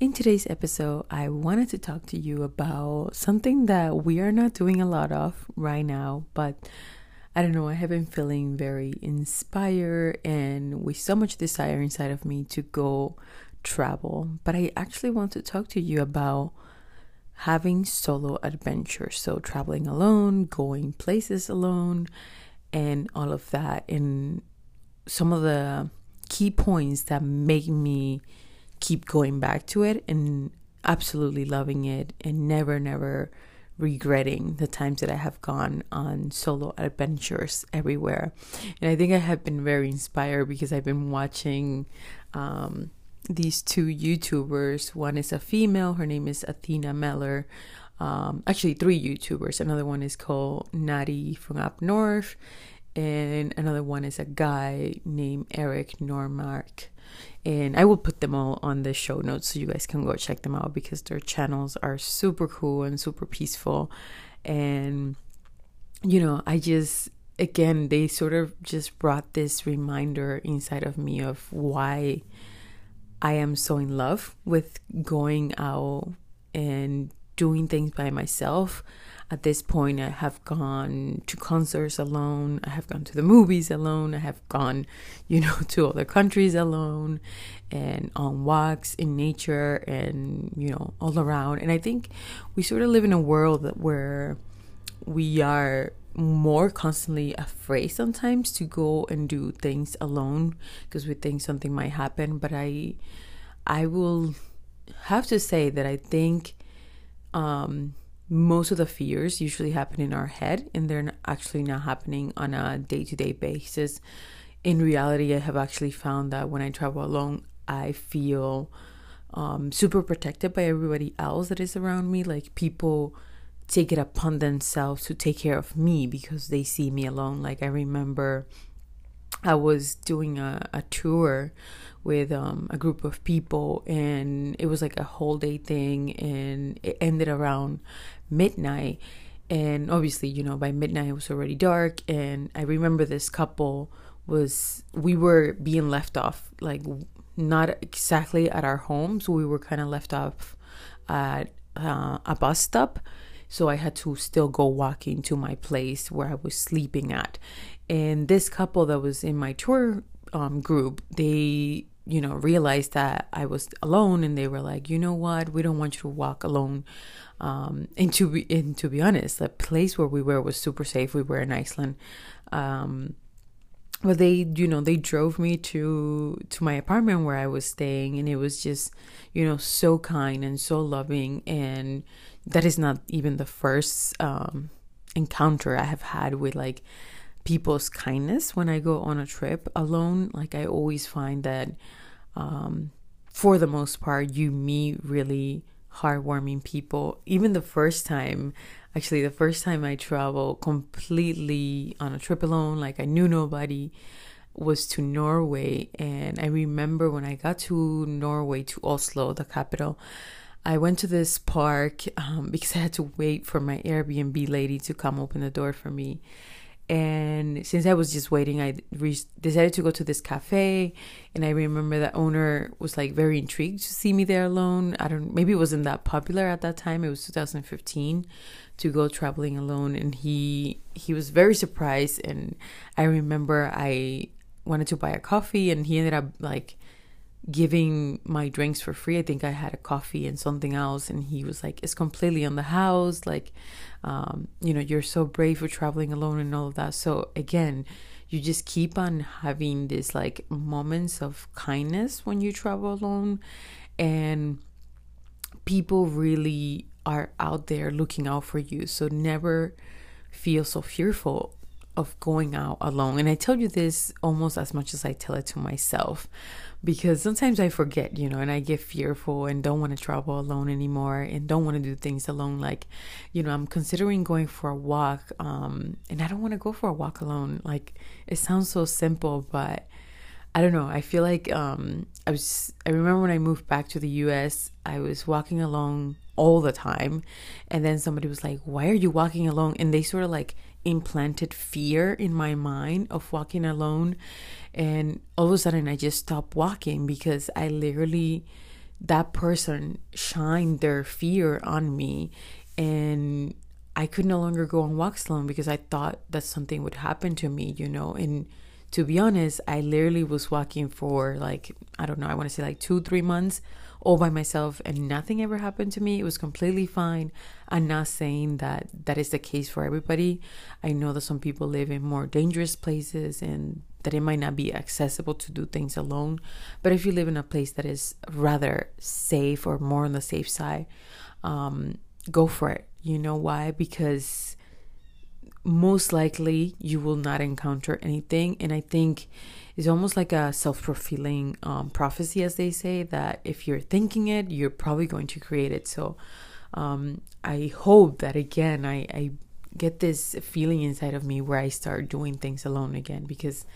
In today's episode, I wanted to talk to you about something that we are not doing a lot of right now, but I don't know, I have been feeling very inspired and with so much desire inside of me to go travel. But I actually want to talk to you about having solo adventures. So, traveling alone, going places alone, and all of that. And some of the key points that make me keep going back to it and absolutely loving it and never, never regretting the times that I have gone on solo adventures everywhere. And I think I have been very inspired because I've been watching um, these two YouTubers. One is a female, her name is Athena Mellor. Um, actually, three YouTubers. Another one is called Natty from up north, and another one is a guy named Erik Normark and I will put them all on the show notes so you guys can go check them out because their channels are super cool and super peaceful. And you know I just again they sort of just brought this reminder inside of me of why I am so in love with going out and doing things by myself at this point, I have gone to concerts alone. I have gone to the movies alone. I have gone, you know, to other countries alone and on walks in nature and, you know, all around. And I think we sort of live in a world where we are more constantly afraid sometimes to go and do things alone because we think something might happen. But I, I will have to say that I think, um, most of the fears usually happen in our head and they're actually not happening on a day to day basis. In reality, I have actually found that when I travel alone, I feel um, super protected by everybody else that is around me. Like people take it upon themselves to take care of me because they see me alone. Like I remember I was doing a, a tour with um, a group of people and it was like a whole day thing and it ended around midnight. And obviously you know by midnight it was already dark and i remember this couple was we were being left off like not exactly at our homes. We were kind of left off at uh, a bus stop. So i had to still go walking to my place where i was sleeping at and this couple that was in my tour um, group they you know realized that i was alone and they were like you know what we don't want you to walk alone um, and to be and to be honest, the place where we were was super safe. We were in Iceland. Um, but they you know they drove me to to my apartment where i was staying and it was just you know so kind and so loving and that is not even the first um encounter i have had with like people's kindness when i go on a trip alone like i always find that um for the most part you meet really heartwarming people. Even the first time, actually, the first time I traveled completely on a trip alone, like I knew nobody, was to Norway. And I remember when I got to Norway, to Oslo, the capital, I went to this park um, because I had to wait for my Airbnb lady to come open the door for me. And since I was just waiting, I re- decided to go to this cafe. And I remember the owner was like very intrigued to see me there alone. I don't, maybe it wasn't that popular at that time. It was 2015 to go traveling alone. And he, he was very surprised. And I remember I wanted to buy a coffee and he ended up like giving my drinks for free. I think I had a coffee and something else, and he was like, "It's completely on the house. Like, um, you know, you're so brave for traveling alone and all of that." So again, you just keep on having these like moments of kindness when you travel alone, and people really are out there looking out for you. So never feel so fearful of going out alone. And I tell you this almost as much as I tell it to myself because sometimes I forget, you know, and I get fearful and don't want to travel alone anymore and don't want to do things alone. Like, you know, I'm considering going for a walk um, and I don't want to go for a walk alone. Like, it sounds so simple, but I don't know. I feel like um, I was. I remember when I moved back to the U.S., I was walking alone all the time, and then somebody was like, "Why are you walking alone?" And they sort of like implanted fear in my mind of walking alone, and all of a sudden I just stopped walking because I literally that person shined their fear on me, and I could no longer go on walks alone because I thought that something would happen to me, you know, and to be honest, I literally was walking for like, I don't know, I want to say like two, three months all by myself and nothing ever happened to me. It was completely fine. I'm not saying that that is the case for everybody. I know that some people live in more dangerous places and that it might not be accessible to do things alone. But if you live in a place that is rather safe or more on the safe side, um, go for it. You know why? Because most likely you will not encounter anything. And I think it's almost like a self fulfilling um, prophecy, as they say, that if you're thinking it, you're probably going to create it. So um, I hope that again, I, I get this feeling inside of me where I start doing things alone again because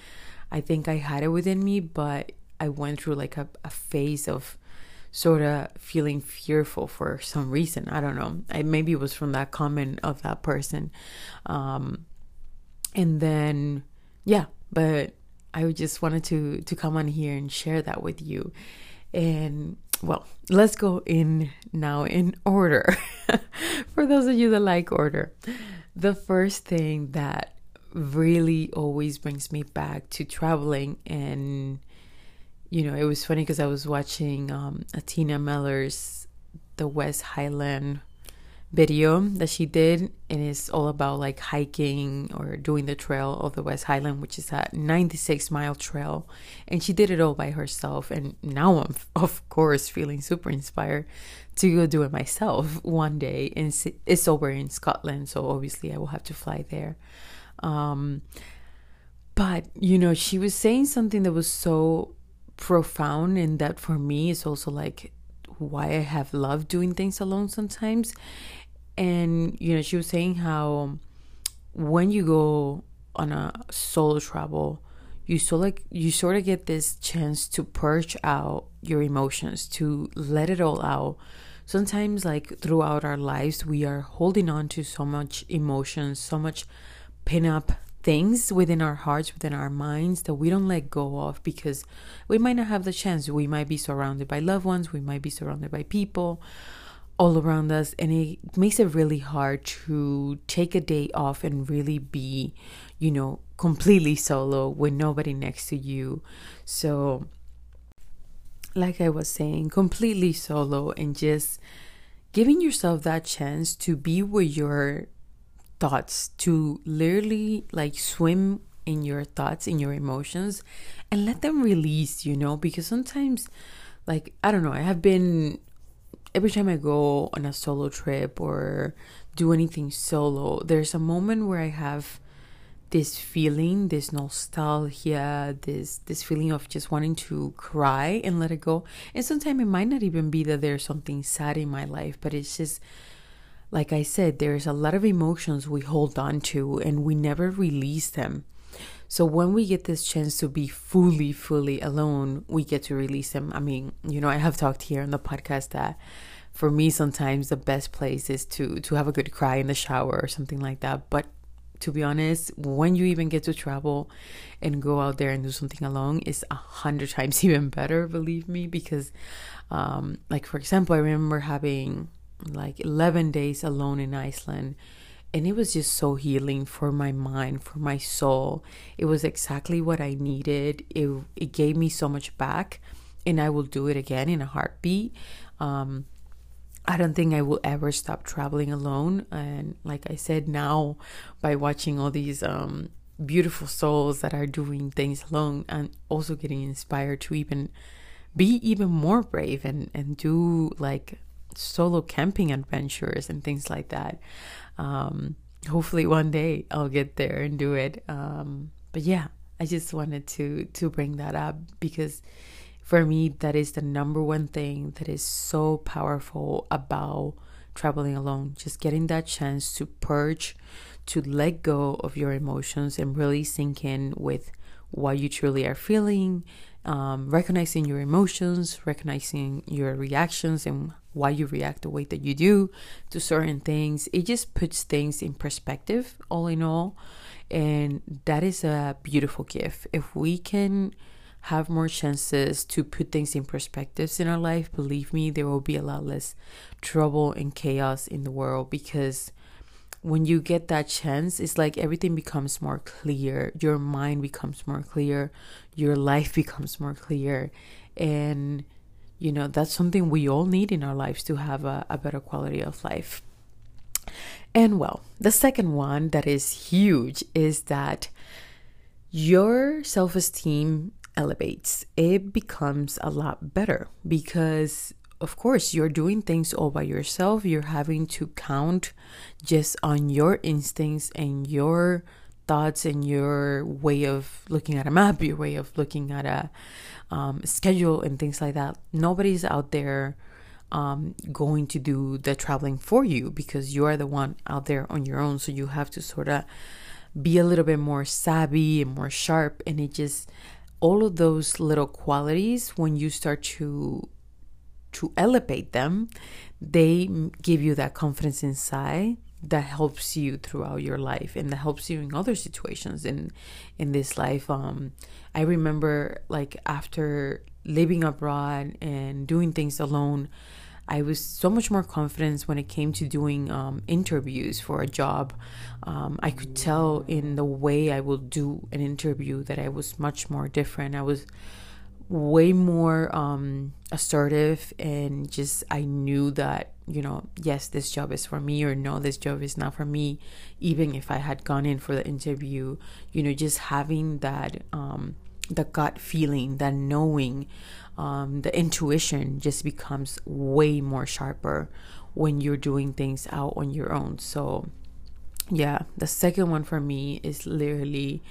I think I had it within me, but I went through like a, a phase of sort of feeling fearful for some reason. I don't know. I, maybe it was from that comment of that person. Um, and then, yeah, but I just wanted to to come on here and share that with you. And well, let's go in now in order. for those of you that like order, the first thing that really always brings me back to traveling and you know, it was funny because I was watching um, Athena Mellor's The West Highland video that she did, and it's all about like hiking or doing the trail of the West Highland, which is a 96 mile trail. And she did it all by herself. And now I'm, of course, feeling super inspired to go do it myself one day. And it's over in Scotland, so obviously I will have to fly there. Um, but, you know, she was saying something that was so profound and that for me is also like why I have loved doing things alone sometimes. And you know, she was saying how when you go on a solo travel, you so like you sort of get this chance to purge out your emotions, to let it all out. Sometimes like throughout our lives we are holding on to so much emotions, so much pin up things within our hearts, within our minds that we don't let go of because we might not have the chance. We might be surrounded by loved ones, we might be surrounded by people all around us, and it makes it really hard to take a day off and really be, you know, completely solo with nobody next to you. So, like I was saying, completely solo and just giving yourself that chance to be with your thoughts to literally like swim in your thoughts in your emotions and let them release you know because sometimes like i don't know i have been every time i go on a solo trip or do anything solo there's a moment where i have this feeling this nostalgia this this feeling of just wanting to cry and let it go and sometimes it might not even be that there's something sad in my life but it's just like I said, there's a lot of emotions we hold on to and we never release them. So when we get this chance to be fully, fully alone, we get to release them. I mean, you know, I have talked here on the podcast that for me sometimes the best place is to to have a good cry in the shower or something like that. But to be honest, when you even get to travel and go out there and do something alone, is a hundred times even better, believe me, because um, like for example, I remember having like 11 days alone in Iceland. And it was just so healing for my mind, for my soul. It was exactly what I needed. It, it gave me so much back, and I will do it again in a heartbeat. Um, I don't think I will ever stop traveling alone. And like I said, now by watching all these um, beautiful souls that are doing things alone, and also getting inspired to even be even more brave and and do like solo camping adventures and things like that. Um, hopefully one day I'll get there and do it. Um, but yeah, I just wanted to to bring that up because for me that is the number one thing that is so powerful about traveling alone. Just getting that chance to purge, to let go of your emotions and really sink in with what you truly are feeling, um, recognizing your emotions, recognizing your reactions and why you react the way that you do to certain things. It just puts things in perspective, all in all. And that is a beautiful gift. If we can have more chances to put things in perspectives in our life, believe me, there will be a lot less trouble and chaos in the world because when you get that chance, it's like everything becomes more clear. Your mind becomes more clear. Your life becomes more clear. And, you know, that's something we all need in our lives to have a, a better quality of life. And well, the second one that is huge is that your self esteem elevates. It becomes a lot better because of course, you're doing things all by yourself. You're having to count just on your instincts and your thoughts and your way of looking at a map, your way of looking at a um, schedule, and things like that. Nobody's out there um, going to do the traveling for you because you are the one out there on your own. So you have to sort of be a little bit more savvy and more sharp. And it just, all of those little qualities, when you start to to elevate them, they give you that confidence inside that helps you throughout your life and that helps you in other situations in in this life. Um i remember like after living abroad and doing things alone i was so much more confident when it came to doing um, interviews for a job. Um, i could tell in the way i will do an interview that i was much more different. I was way more um, assertive and just I knew that you know yes this job is for me or no this job is not for me. Even if I had gone in for the interview you know just having that um, the gut feeling that knowing um, the intuition just becomes way more sharper when you're doing things out on your own. So yeah the second one for me is literally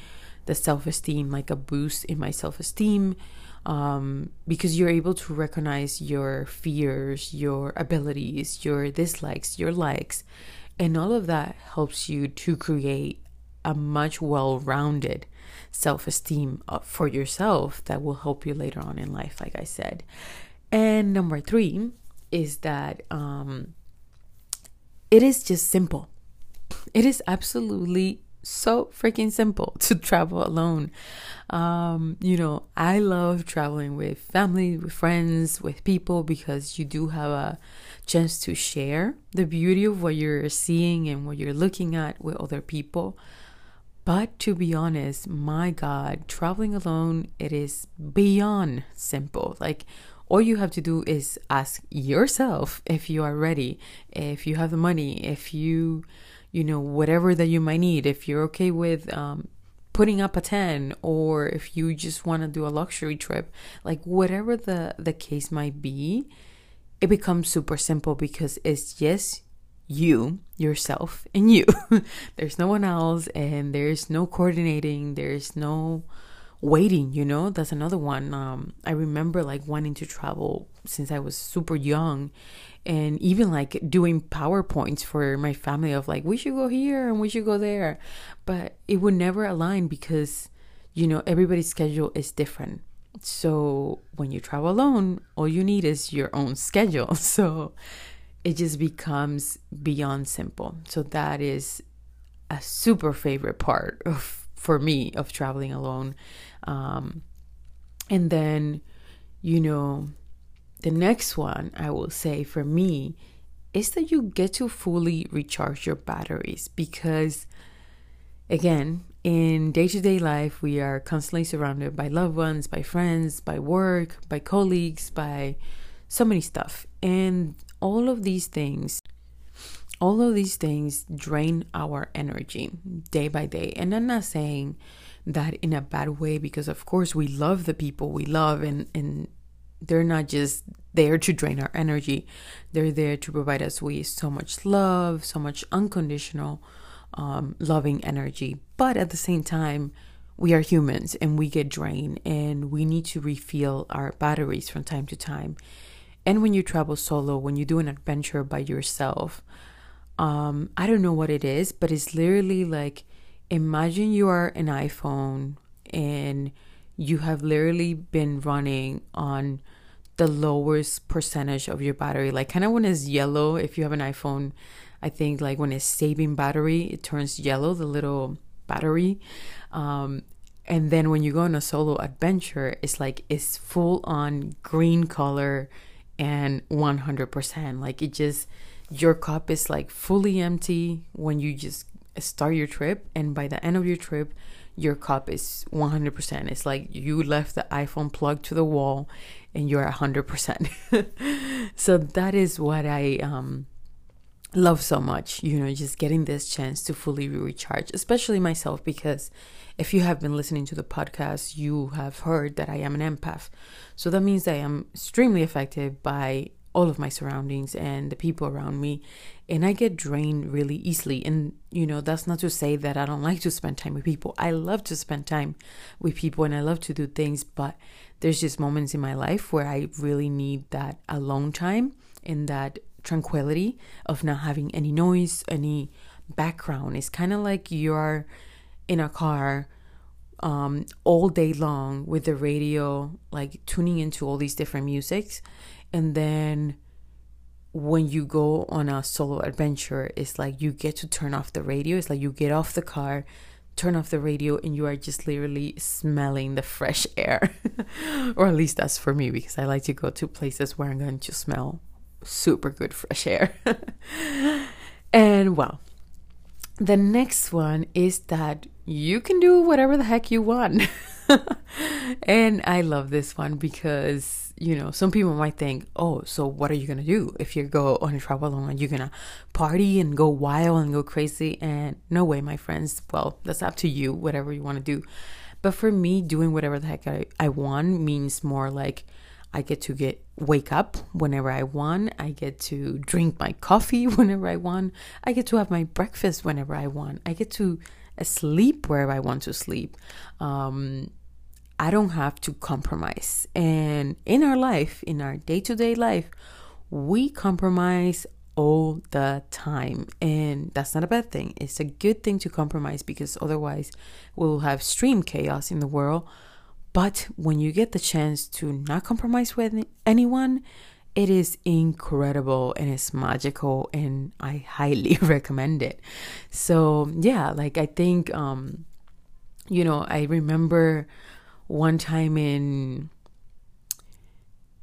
the self-esteem like a boost in my self-esteem um, because you're able to recognize your fears, your abilities, your dislikes, your likes, and all of that helps you to create a much well rounded self esteem uh, for yourself that will help you later on in life, like I said. And number three is that um, it is just simple. It is absolutely so freaking simple to travel alone. Um, you know, I love traveling with family, with friends, with people because you do have a chance to share the beauty of what you're seeing and what you're looking at with other people. But to be honest, my God, traveling alone, it is beyond simple. Like, all you have to do is ask yourself if you are ready, if you have the money, if you you know, whatever that you might need. If you're okay with um, putting up a 10 or if you just want to do a luxury trip, like whatever the, the case might be, it becomes super simple because it's just you, yourself, and you. there's no one else, and there's no coordinating, there's no waiting, you know? That's another one. Um, I remember like wanting to travel since I was super young and even like doing PowerPoints for my family of like, we should go here and we should go there. But it would never align because, you know, everybody's schedule is different. So when you travel alone, all you need is your own schedule. So it just becomes beyond simple. So that is a super favorite part of for me of traveling alone. Um, and then, you know, the next one I will say for me is that you get to fully recharge your batteries because, again, in day to day life, we are constantly surrounded by loved ones, by friends, by work, by colleagues, by so many stuff. And all of these things, all of these things drain our energy day by day. And I'm not saying that in a bad way because, of course, we love the people we love and, and they're not just there to drain our energy, they're there to provide us with so much love, so much unconditional um, loving energy. But at the same time, we are humans and we get drained and we need to refill our batteries from time to time. And when you travel solo, when you do an adventure by yourself, um, I don't know what it is, but it's literally like imagine you are an iPhone and you have literally been running on the lowest percentage of your battery. Like kind of when it's yellow, if you have an iPhone, I think like when it's saving battery, it turns yellow, the little battery. Um, and then when you go on a solo adventure, it's like it's full on green color and 100%. Like it just, your cup is like fully empty when you just start your trip. And by the end of your trip, your cup is 100%. It's like you left the iPhone plugged to the wall and you're 100%. so that is what I um, love so much, you know, just getting this chance to fully recharge, especially myself, because if you have been listening to the podcast, you have heard that I am an empath. So that means I am extremely affected by all of my surroundings and the people around me and i get drained really easily and you know that's not to say that i don't like to spend time with people i love to spend time with people and i love to do things but there's just moments in my life where i really need that alone time and that tranquility of not having any noise any background it's kind of like you're in a car um, all day long with the radio, like tuning into all these different musics. And then when you go on a solo adventure, it's like you get to turn off the radio. It's like you get off the car, turn off the radio, and you are just literally smelling the fresh air. or at least that's for me because I like to go to places where I'm going to smell super good fresh air. and well, the next one is that you can do whatever the heck you want. and I love this one because, you know, some people might think, oh, so what are you going to do if you go on a travel alone? Are you going to party and go wild and go crazy? And no way, my friends. Well, that's up to you, whatever you want to do. But for me, doing whatever the heck I, I want means more like I get to get wake up whenever I want. I get to drink my coffee whenever I want. I get to have my breakfast whenever I want. I get to sleep wherever I want to sleep. Um, I don't have to compromise. And in our life, in our day to day life, we compromise all the time. And that's not a bad thing. It's a good thing to compromise because otherwise we'll have extreme chaos in the world. But when you get the chance to not compromise with anyone, it is incredible and it's magical and I highly recommend it. So, yeah, like I think um you know, I remember one time in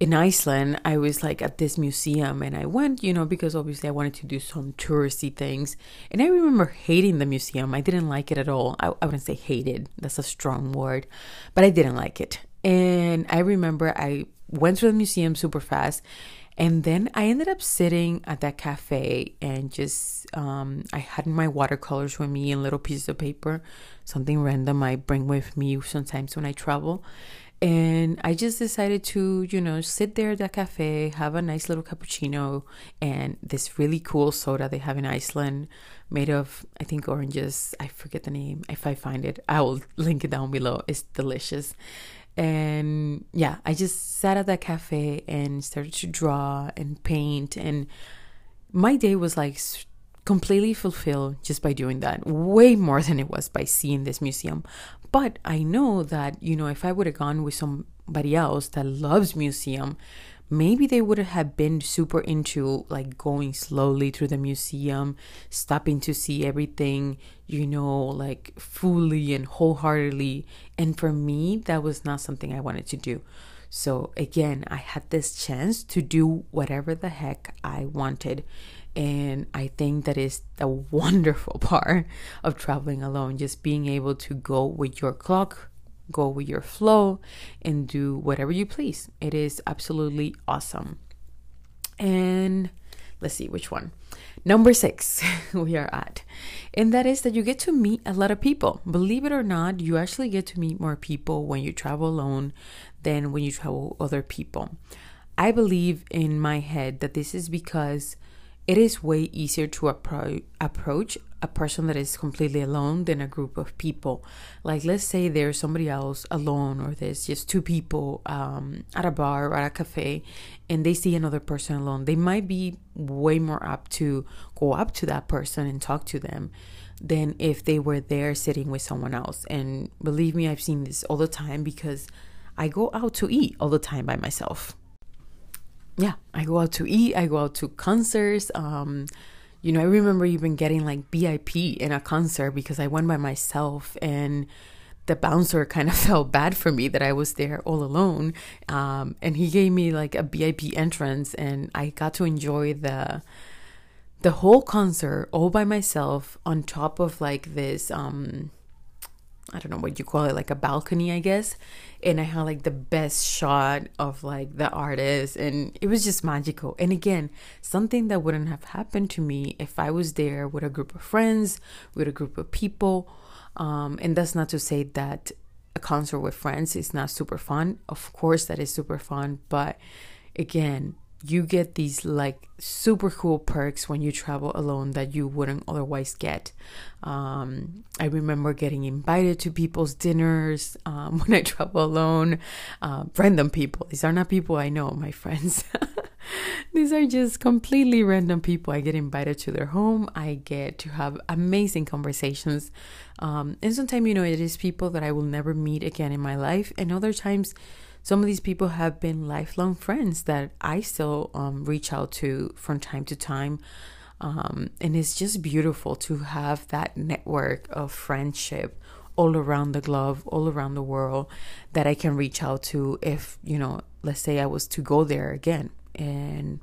in Iceland, I was like at this museum and I went, you know, because obviously I wanted to do some touristy things. And I remember hating the museum. I didn't like it at all. I, I wouldn't say hated, that's a strong word, but I didn't like it. And I remember I went to the museum super fast. And then I ended up sitting at that cafe and just, um, I had my watercolors with me and little pieces of paper, something random I bring with me sometimes when I travel. And I just decided to, you know, sit there at the cafe, have a nice little cappuccino and this really cool soda they have in Iceland made of, I think, oranges. I forget the name. If I find it, I will link it down below. It's delicious. And yeah, I just sat at that cafe and started to draw and paint. And my day was like completely fulfilled just by doing that, way more than it was by seeing this museum. But I know that, you know, if I would have gone with somebody else that loves museum, maybe they would have been super into like going slowly through the museum, stopping to see everything, you know, like fully and wholeheartedly. And for me, that was not something I wanted to do. So again, I had this chance to do whatever the heck I wanted. And I think that is the wonderful part of traveling alone, just being able to go with your clock go with your flow and do whatever you please. It is absolutely awesome. And let's see which one. Number six, we are at. And that is that you get to meet a lot of people. Believe it or not, you actually get to meet more people when you travel alone than when you travel with other people. I believe in my head that this is because it is way easier to appro- approach a person that is completely alone than a group of people. Like, let's say there's somebody else alone, or there's just two people um, at a bar or at a cafe, and they see another person alone. They might be way more apt to go up to that person and talk to them than if they were there sitting with someone else. And believe me, I've seen this all the time because I go out to eat all the time by myself. Yeah, I go out to eat, I go out to concerts. Um, you know, I remember even getting like VIP in a concert because I went by myself and the bouncer kind of felt bad for me that I was there all alone. Um, and he gave me like a VIP entrance and I got to enjoy the the whole concert all by myself on top of like this um I don't know what you call it, like a balcony, I guess. And I had like the best shot of like the artist, and it was just magical. And again, something that wouldn't have happened to me if I was there with a group of friends, with a group of people. Um, and that's not to say that a concert with friends is not super fun. Of course, that is super fun. But again, you get these like super cool perks when you travel alone that you wouldn't otherwise get. Um, I remember getting invited to people's dinners um, when I travel alone. Uh, random people. These are not people I know, my friends. These are just completely random people. I get invited to their home. I get to have amazing conversations. Um, and sometimes, you know, it is people that I will never meet again in my life. And other times, some of these people have been lifelong friends that I still um, reach out to from time to time. Um, and it's just beautiful to have that network of friendship all around the globe, all around the world that I can reach out to if, you know, let's say I was to go there again. And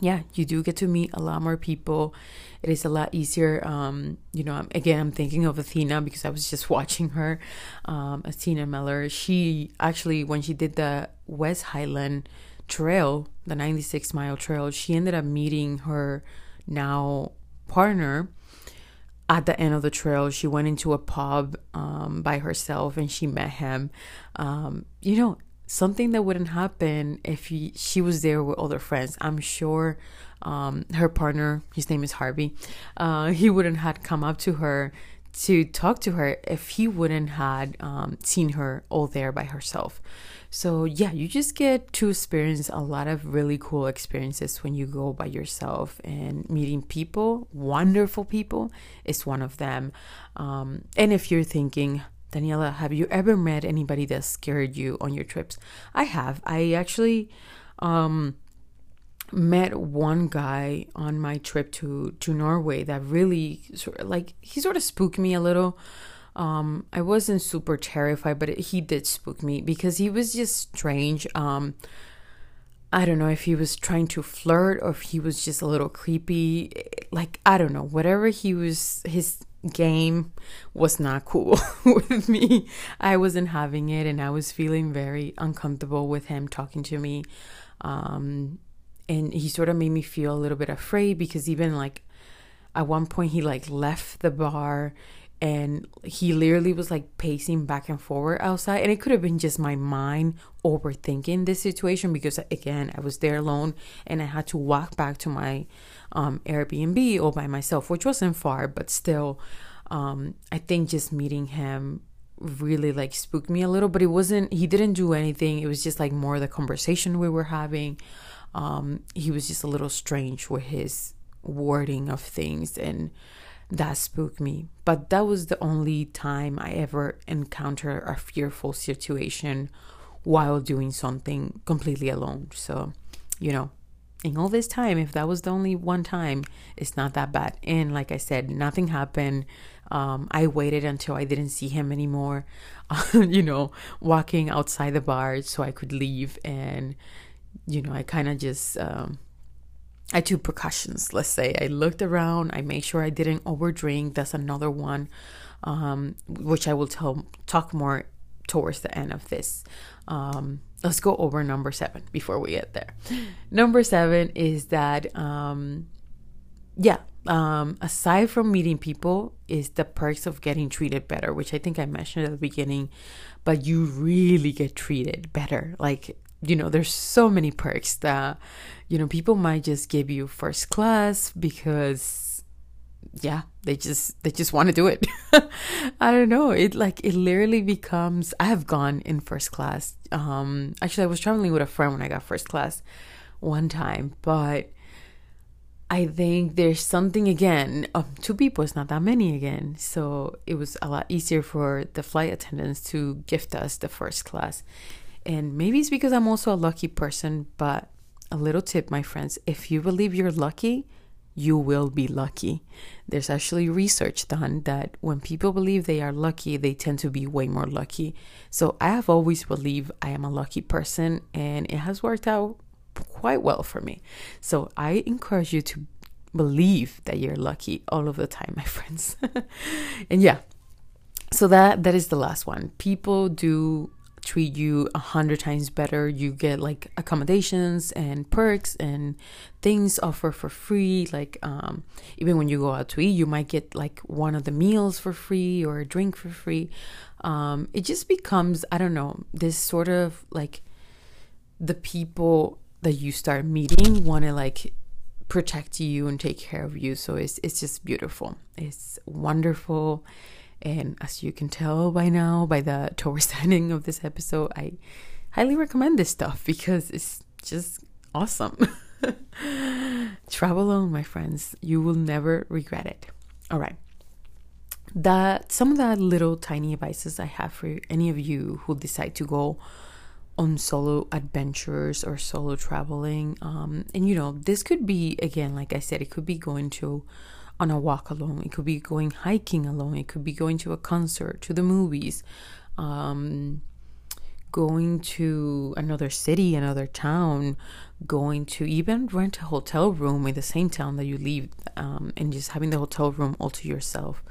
yeah, you do get to meet a lot more people. It is a lot easier. Um, you know, again, I'm thinking of Athena because I was just watching her. Um, Athena Mellor. She actually, when she did the West Highland Trail, the 96 mile trail, she ended up meeting her now partner at the end of the trail. She went into a pub um, by herself and she met him. Um, you know, something that wouldn't happen if he, she was there with other friends. I'm sure um, her partner, his name is Harvey, uh, he wouldn't had come up to her to talk to her if he wouldn't had um, seen her all there by herself. So yeah, you just get to experience a lot of really cool experiences when you go by yourself and meeting people. Wonderful people is one of them. Um, and if you're thinking, Daniela, have you ever met anybody that scared you on your trips? I have. I actually um, met one guy on my trip to to Norway that really sort of like he sort of spooked me a little. Um, I wasn't super terrified, but it, he did spook me because he was just strange. Um, I don't know if he was trying to flirt or if he was just a little creepy. Like, I don't know. Whatever he was, his game was not cool with me. I wasn't having it and I was feeling very uncomfortable with him talking to me. Um, and he sort of made me feel a little bit afraid because even like at one point he like left the bar and he literally was like pacing back and forward outside and it could have been just my mind overthinking this situation because again i was there alone and i had to walk back to my um, airbnb all by myself which wasn't far but still um, i think just meeting him really like spooked me a little but it wasn't he didn't do anything it was just like more the conversation we were having um, he was just a little strange with his wording of things and that spooked me. But that was the only time I ever encountered a fearful situation while doing something completely alone. So, you know, in all this time, if that was the only one time, it's not that bad. And like I said, nothing happened. Um, I waited until I didn't see him anymore, you know, walking outside the bar so I could leave. And, you know, I kind of just um, I took precautions, let's say. I looked around, I made sure I didn't overdrink. That's another one, um, which I will tell talk more towards the end of this. Um, let's go over number seven before we get there. Number seven is that, um, yeah, um, aside from meeting people, is the perks of getting treated better, which I think I mentioned at the beginning, but you really get treated better. Like you know, there's so many perks that, you know, people might just give you first class because yeah, they just they just want to do it. I don't know. It like it literally becomes I have gone in first class. Um actually I was traveling with a friend when I got first class one time, but I think there's something again. Um, two people is not that many again, so it was a lot easier for the flight attendants to gift us the first class. And maybe it's because I'm also a lucky person, but a little tip, my friends: if you believe you're lucky, you will be lucky. There's actually research done that when people believe they are lucky, they tend to be way more lucky. So I have always believed I am a lucky person, and it has worked out quite well for me. So I encourage you to believe that you're lucky all of the time, my friends. and yeah, so that that is the last one. People do treat you a hundred times better. You get like accommodations and perks and things offered for free. Like um, even when you go out to eat, you might get like one of the meals for free or a drink for free. Um, it just becomes I don't know this sort of like the people that you start meeting want to like protect you and take care of you. So it's it's just beautiful. It's wonderful. And as you can tell by now, by the towards the ending of this episode, I highly recommend this stuff because it's just awesome. Travel alone, my friends. You will never regret it. All right. That some of the little tiny advices I have for any of you who decide to go on solo adventures or solo traveling. Um, and you know, this could be again, like I said, it could be going to on a walk alone. It could be going hiking alone. It could be going to a concert, to the movies, um, going to another city, another town, going to even rent a hotel room in the same town that you live, um, and just having the hotel room all to yourself.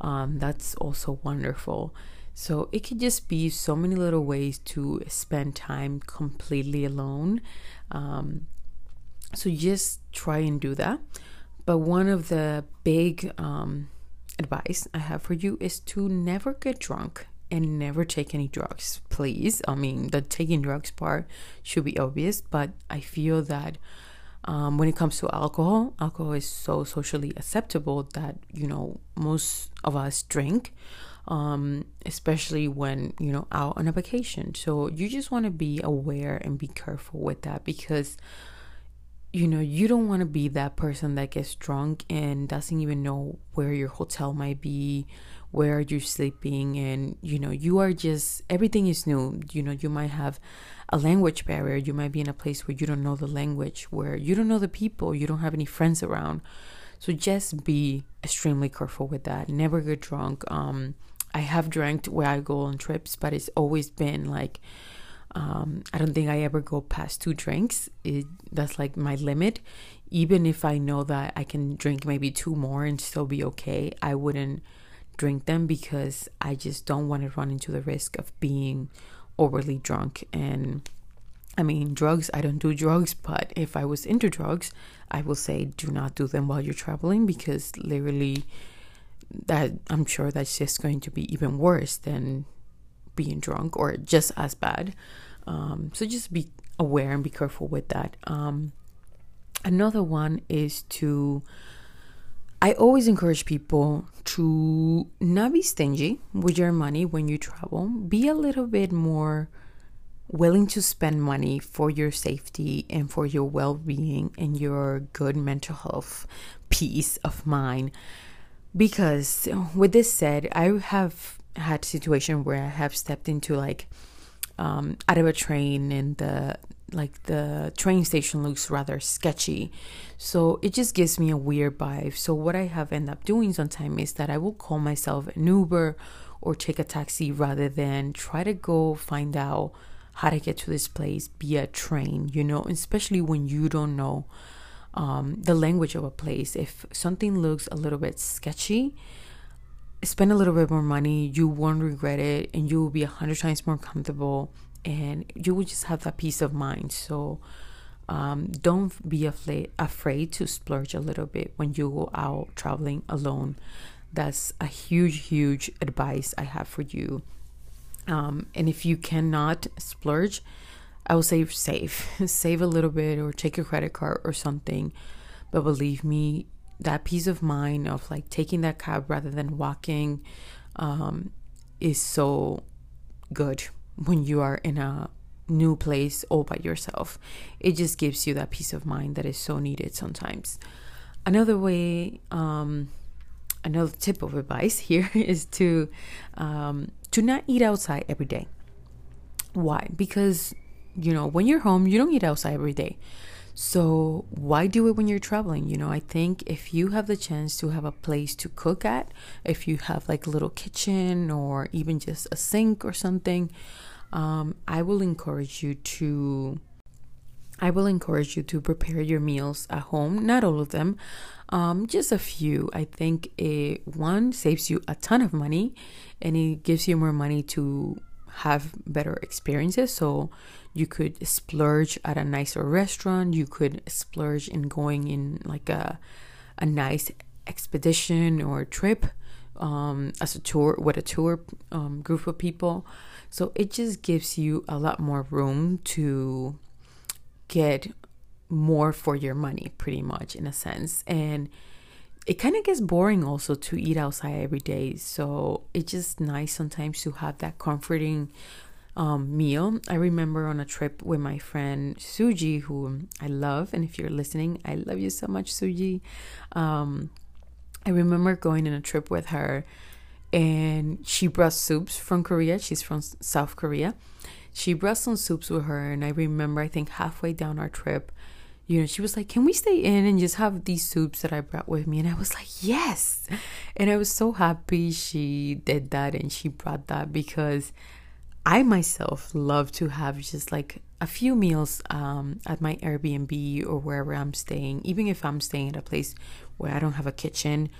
Um, that's also wonderful. So it could just be so many little ways to spend time completely alone. Um, so just try and do that. But one of the big um, advice I have for you is to never get drunk and never take any drugs, please. I mean, the taking drugs part should be obvious, but I feel that um, when it comes to alcohol, alcohol is so socially acceptable that, you know, most of us drink, um, especially when, you know, out on a vacation. So you just want to be aware and be careful with that because you know, you don't want to be that person that gets drunk and doesn't even know where your hotel might be, where you're sleeping, and you know, you are just everything is new. You know, you might have a language barrier, you might be in a place where you don't know the language, where you don't know the people, you don't have any friends around. So just be extremely careful with that. Never get drunk. Um, I have drank where I go on trips, but it's always been like um, I don't think I ever go past two drinks. It, that's like my limit. Even if I know that I can drink maybe two more and still be okay, I wouldn't drink them because I just don't want to run into the risk of being overly drunk. And I mean, drugs, I don't do drugs, but if I was into drugs, I will say do not do them while you're traveling because literally that I'm sure that's just going to be even worse than being drunk or just as bad. Um, so just be aware and be careful with that. Um, another one is to, I always encourage people to not be stingy with your money when you travel. Be a little bit more willing to spend money for your safety and for your well being and your good mental health, peace of mind. Because with this said, I have had situation where I have stepped into like um, out of a train and the like the train station looks rather sketchy. So it just gives me a weird vibe. So what i have ended up doing sometimes is that i will call myself an uber or take a taxi rather than try to go find out how to get to this place via train you know especially when you don't know um, the language of a place. If something looks a little bit sketchy spend a little bit more money, you won't regret it, and you will be a hundred times more comfortable, and you will just have that peace of mind. So, um, don't be afraid afraid to splurge a little bit when you go out traveling alone. That's a huge, huge advice I have for you. Um, and if you cannot splurge, I will say save, save a little bit, or take your credit card or something. But believe me, that peace of mind of like taking that cab rather than walking um, is so good when you are in a new place all by yourself. It just gives you that peace of mind that is so needed sometimes. Another way, um, another tip of advice here is to um, to not eat outside every day. Why? Because you know when you're home, you don't eat outside every day. So why do it when you're traveling? You know, I think if you have the chance to have a place to cook at, if you have like a little kitchen or even just a sink or something, um, I will encourage you to. I will encourage you to prepare your meals at home. Not all of them, um, just a few. I think it one saves you a ton of money, and it gives you more money to have better experiences. So you could splurge at a nicer restaurant. You could splurge in going in like a a nice expedition or trip um, as a tour with a tour um, group of people. So it just gives you a lot more room to get more for your money, pretty much in a sense. And it kind of gets boring also to eat outside every day. So it's just nice sometimes to have that comforting um, meal. I remember on a trip with my friend Suji, who I love, and if you're listening, I love you so much, Suji. Um, I remember going on a trip with her, and she brought soups from Korea. She's from South Korea. She brought some soups with her, and I remember, I think halfway down our trip, you know, she was like, Can we stay in and just have these soups that I brought with me? And I was like, Yes. And I was so happy she did that and she brought that because I myself love to have just like a few meals um, at my Airbnb or wherever I'm staying, even if I'm staying at a place where I don't have a kitchen.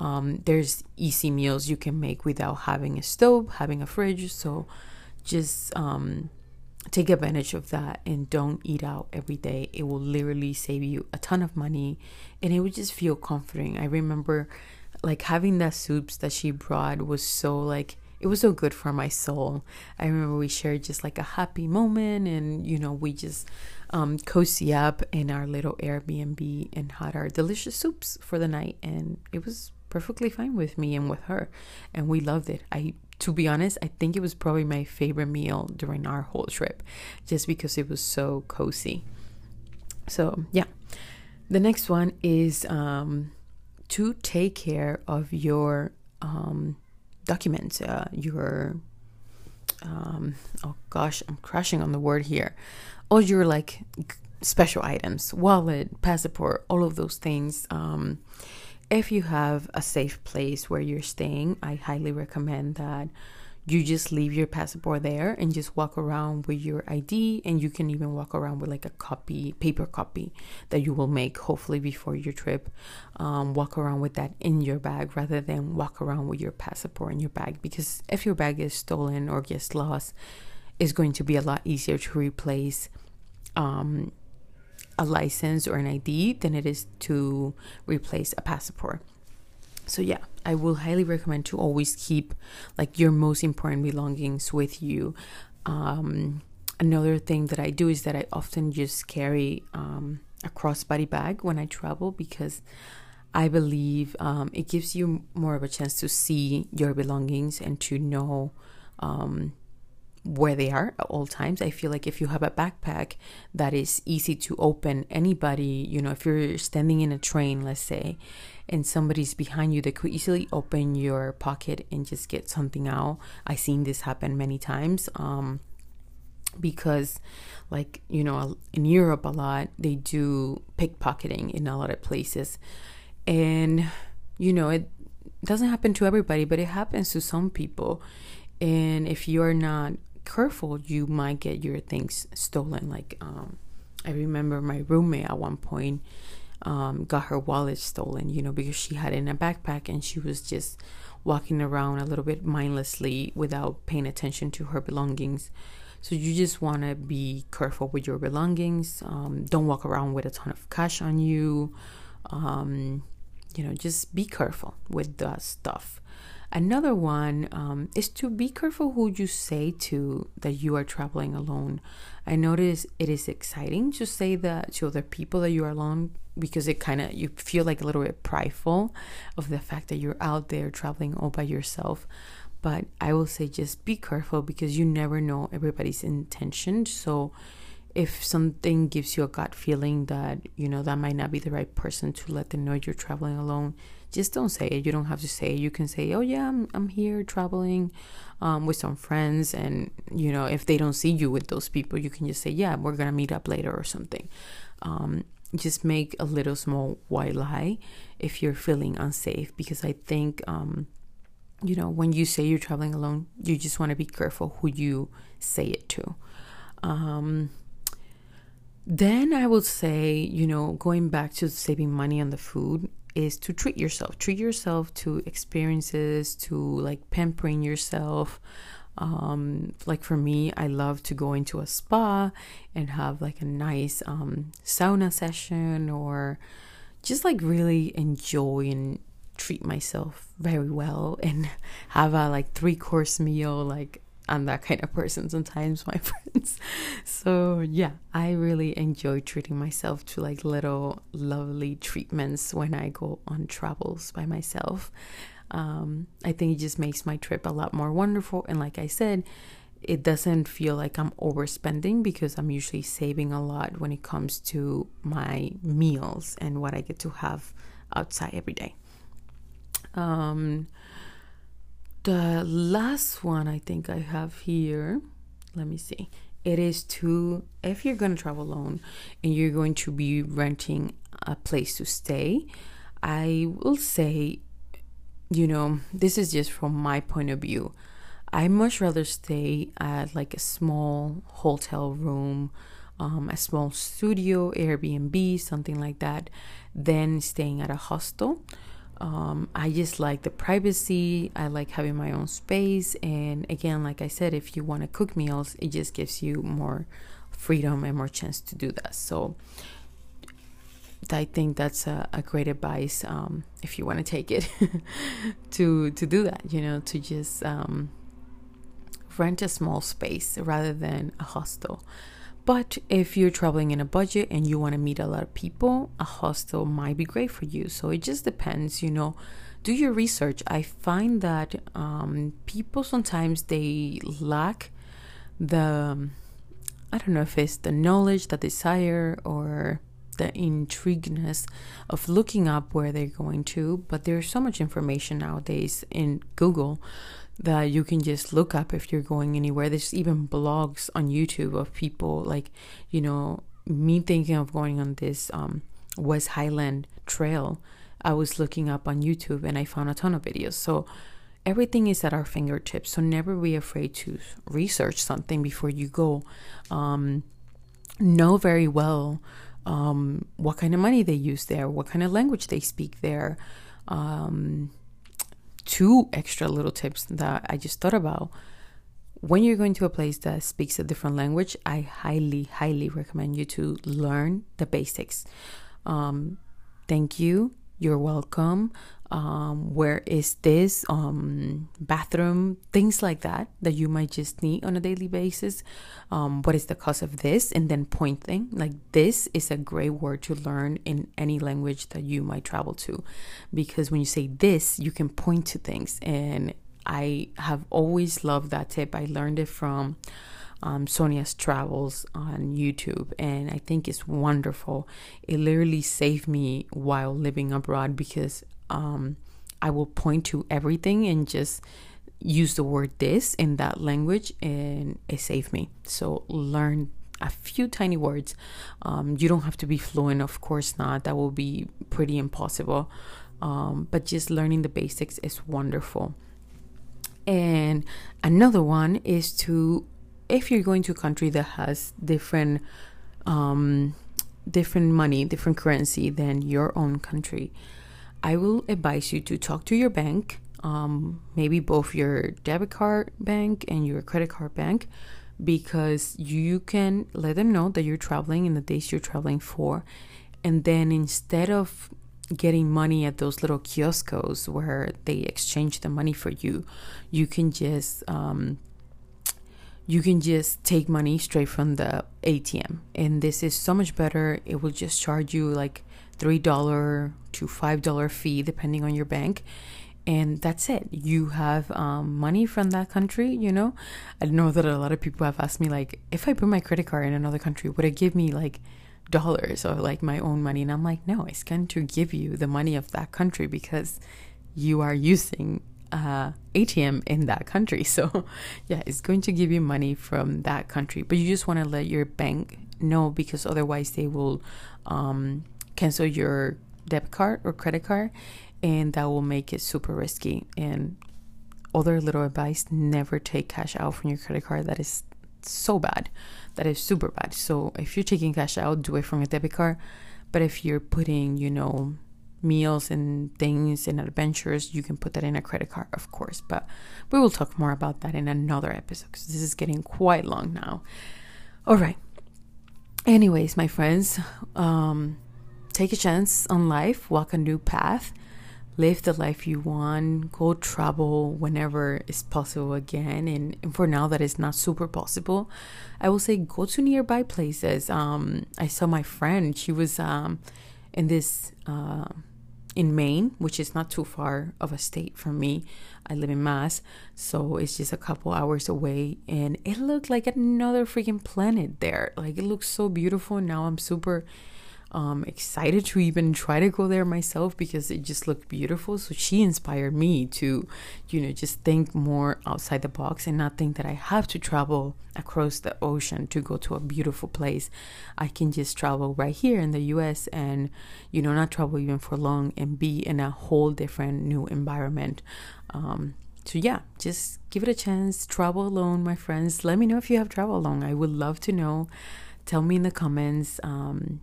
Um, there's easy meals you can make without having a stove, having a fridge. So just um, take advantage of that and don't eat out every day. It will literally save you a ton of money and it would just feel comforting. I remember like having that soups that she brought was so like it was so good for my soul. I remember we shared just like a happy moment and you know we just um, cozy up in our little Airbnb and had our delicious soups for the night and it was perfectly fine with me and with her and we loved it. I to be honest, I think it was probably my favorite meal during our whole trip just because it was so cozy. So, yeah. The next one is um, to take care of your um, documents, uh, your um, oh gosh, I'm crashing on the word here. All your like special items, wallet, passport, all of those things. Um, if you have a safe place where you're staying, I highly recommend that you just leave your passport there and just walk around with your ID and you can even walk around with like a copy paper copy that you will make hopefully before your trip. Um, walk around with that in your bag rather than walk around with your passport in your bag because if your bag is stolen or gets lost it's going to be a lot easier to replace um, a license or an ID than it is to replace a passport so yeah i will highly recommend to always keep like your most important belongings with you. Um, another thing that i do is that i often just carry um, a crossbody bag when i travel because i believe um, it gives you more of a chance to see your belongings and to know um, where they are at all times. I feel like if you have a backpack that is easy to open, anybody, you know, if you're standing in a train, let's say, and somebody's behind you, they could easily open your pocket and just get something out. I've seen this happen many times. Um, because like you know in europe a lot they do pickpocketing in a lot of places and you know it doesn't happen to everybody but it happens to some people and if you're not careful, you might get your things stolen. Like, um, I remember my roommate at one point um, got her wallet stolen, you know, because she had it in a backpack and she was just walking around a little bit mindlessly without paying attention to her belongings. So you just want to be careful with your belongings. Um, don't walk around with a ton of cash on you. Um, you know, just be careful with the stuff. Another one um, is to be careful who you say to that you are traveling alone. I notice it is exciting to say that to other people that you are alone because it kind of you feel like a little bit prideful of the fact that you're out there traveling all by yourself. But I will say just be careful because you never know everybody's intention. So if something gives you a gut feeling that you know that might not be the right person to let them know you're traveling alone just don't say it. You don't have to say it. You can say oh yeah i'm, I'm here traveling um, with some friends and you know if they don't see you with those people you can just say yeah we're gonna meet up later or something. Um, just make a little small white lie if you're feeling unsafe because i think um, you know when you say you're traveling alone you just want to be careful who you say it to. Um, then I would say, you know, going back to saving money on the food is to treat yourself. Treat yourself to experiences, to like pampering yourself. Um, like for me, I love to go into a spa and have like a nice um, sauna session or just like really enjoy and treat myself very well and have a like three course meal like I'm that kind of person sometimes, my friends. So, yeah, I really enjoy treating myself to like little lovely treatments when I go on travels by myself. Um, I think it just makes my trip a lot more wonderful. And, like I said, it doesn't feel like I'm overspending because I'm usually saving a lot when it comes to my meals and what I get to have outside every day. Um, the last one I think I have here, let me see. It is to, if you're going to travel alone and you're going to be renting a place to stay, I will say, you know, this is just from my point of view. I much rather stay at like a small hotel room, um, a small studio, Airbnb, something like that, than staying at a hostel. Um, I just like the privacy. I like having my own space. And again, like I said, if you want to cook meals, it just gives you more freedom and more chance to do that. So I think that's a, a great advice um, if you want to take it to to do that. You know, to just um, rent a small space rather than a hostel. But if you're traveling in a budget and you want to meet a lot of people, a hostel might be great for you. So it just depends, you know. Do your research. I find that um, people sometimes they lack the, I don't know if it's the knowledge, the desire, or the intrigueness of looking up where they're going to. But there's so much information nowadays in Google that you can just look up if you're going anywhere. There's even blogs on YouTube of people like, you know, me thinking of going on this um, West Highland Trail. I was looking up on YouTube and I found a ton of videos. So everything is at our fingertips. So never be afraid to research something before you go. Um, know very well um, what kind of money they use there, what kind of language they speak there. Um, two extra little tips that I just thought about. When you're going to a place that speaks a different language, I highly, highly recommend you to learn the basics. Um, thank you. You're welcome um, where is this um, bathroom things like that that you might just need on a daily basis. Um, what is the cost of this? And then pointing like this is a great word to learn in any language that you might travel to. Because when you say this you can point to things. And i have always loved that tip. I learned it from um, Sonia's travels on YouTube, and I think it's wonderful. It literally saved me while living abroad because um, I will point to everything and just use the word this in that language and it saved me. So learn a few tiny words. Um, you don't have to be fluent, of course not. That will be pretty impossible. Um, but just learning the basics is wonderful. And another one is to, if you're going to a country that has different, um, different money, different currency than your own country, I will advise you to talk to your bank, um, maybe both your debit card bank and your credit card bank, because you can let them know that you're traveling and the days you're traveling for. And then instead of getting money at those little kioscos where they exchange the money for you. You can just um, you can just take money straight from the ATM, and this is so much better. It will just charge you like three dollar to five dollar fee depending on your bank, and that's it. You have um, money from that country. You know, I know that a lot of people have asked me like, if I put my credit card in another country, would it give me like dollars or like my own money and i'm like no it's going to give you the money of that country because you are using uh, atm in that country. So yeah it's going to give you money from that country. But you just want to let your bank know because otherwise they will um, cancel your debit card or credit card and that will make it super risky. And other little advice never take cash out from your credit card. That is so bad. That is super bad. So if you're taking cash out, do it from a debit card. But if you're putting, you know, meals and things and adventures, you can put that in a credit card, of course. But we will talk more about that in another episode because this is getting quite long now. All right. Anyways, my friends, um, take a chance on life, walk a new path live the life you want, go travel whenever is possible again. And, and, for now, that is not super possible. I will say go to nearby places. Um, I saw my friend, she was um, in this. Uh, in Maine, which is not too far of a state from me. I live in Mass, so it's just a couple hours away, and it looked like another freaking planet there. Like it looks so beautiful. Now I'm super um, excited to even try to go there myself because it just looked beautiful. So she inspired me to, you know, just think more outside the box and not think that I have to travel across the ocean to go to a beautiful place. I can just travel right here in the US and, you know, not travel even for long and be in a whole different new environment. Um, so yeah, just give it a chance. Travel alone, my friends. Let me know if you have traveled alone. I would love to know. Tell me in the comments. Um,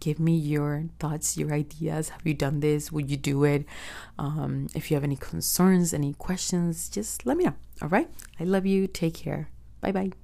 give me your thoughts, your ideas. Have you done this? Would you do it? Um, if you have any concerns, any questions, just let me know. All right. I love you. Take care. Bye bye.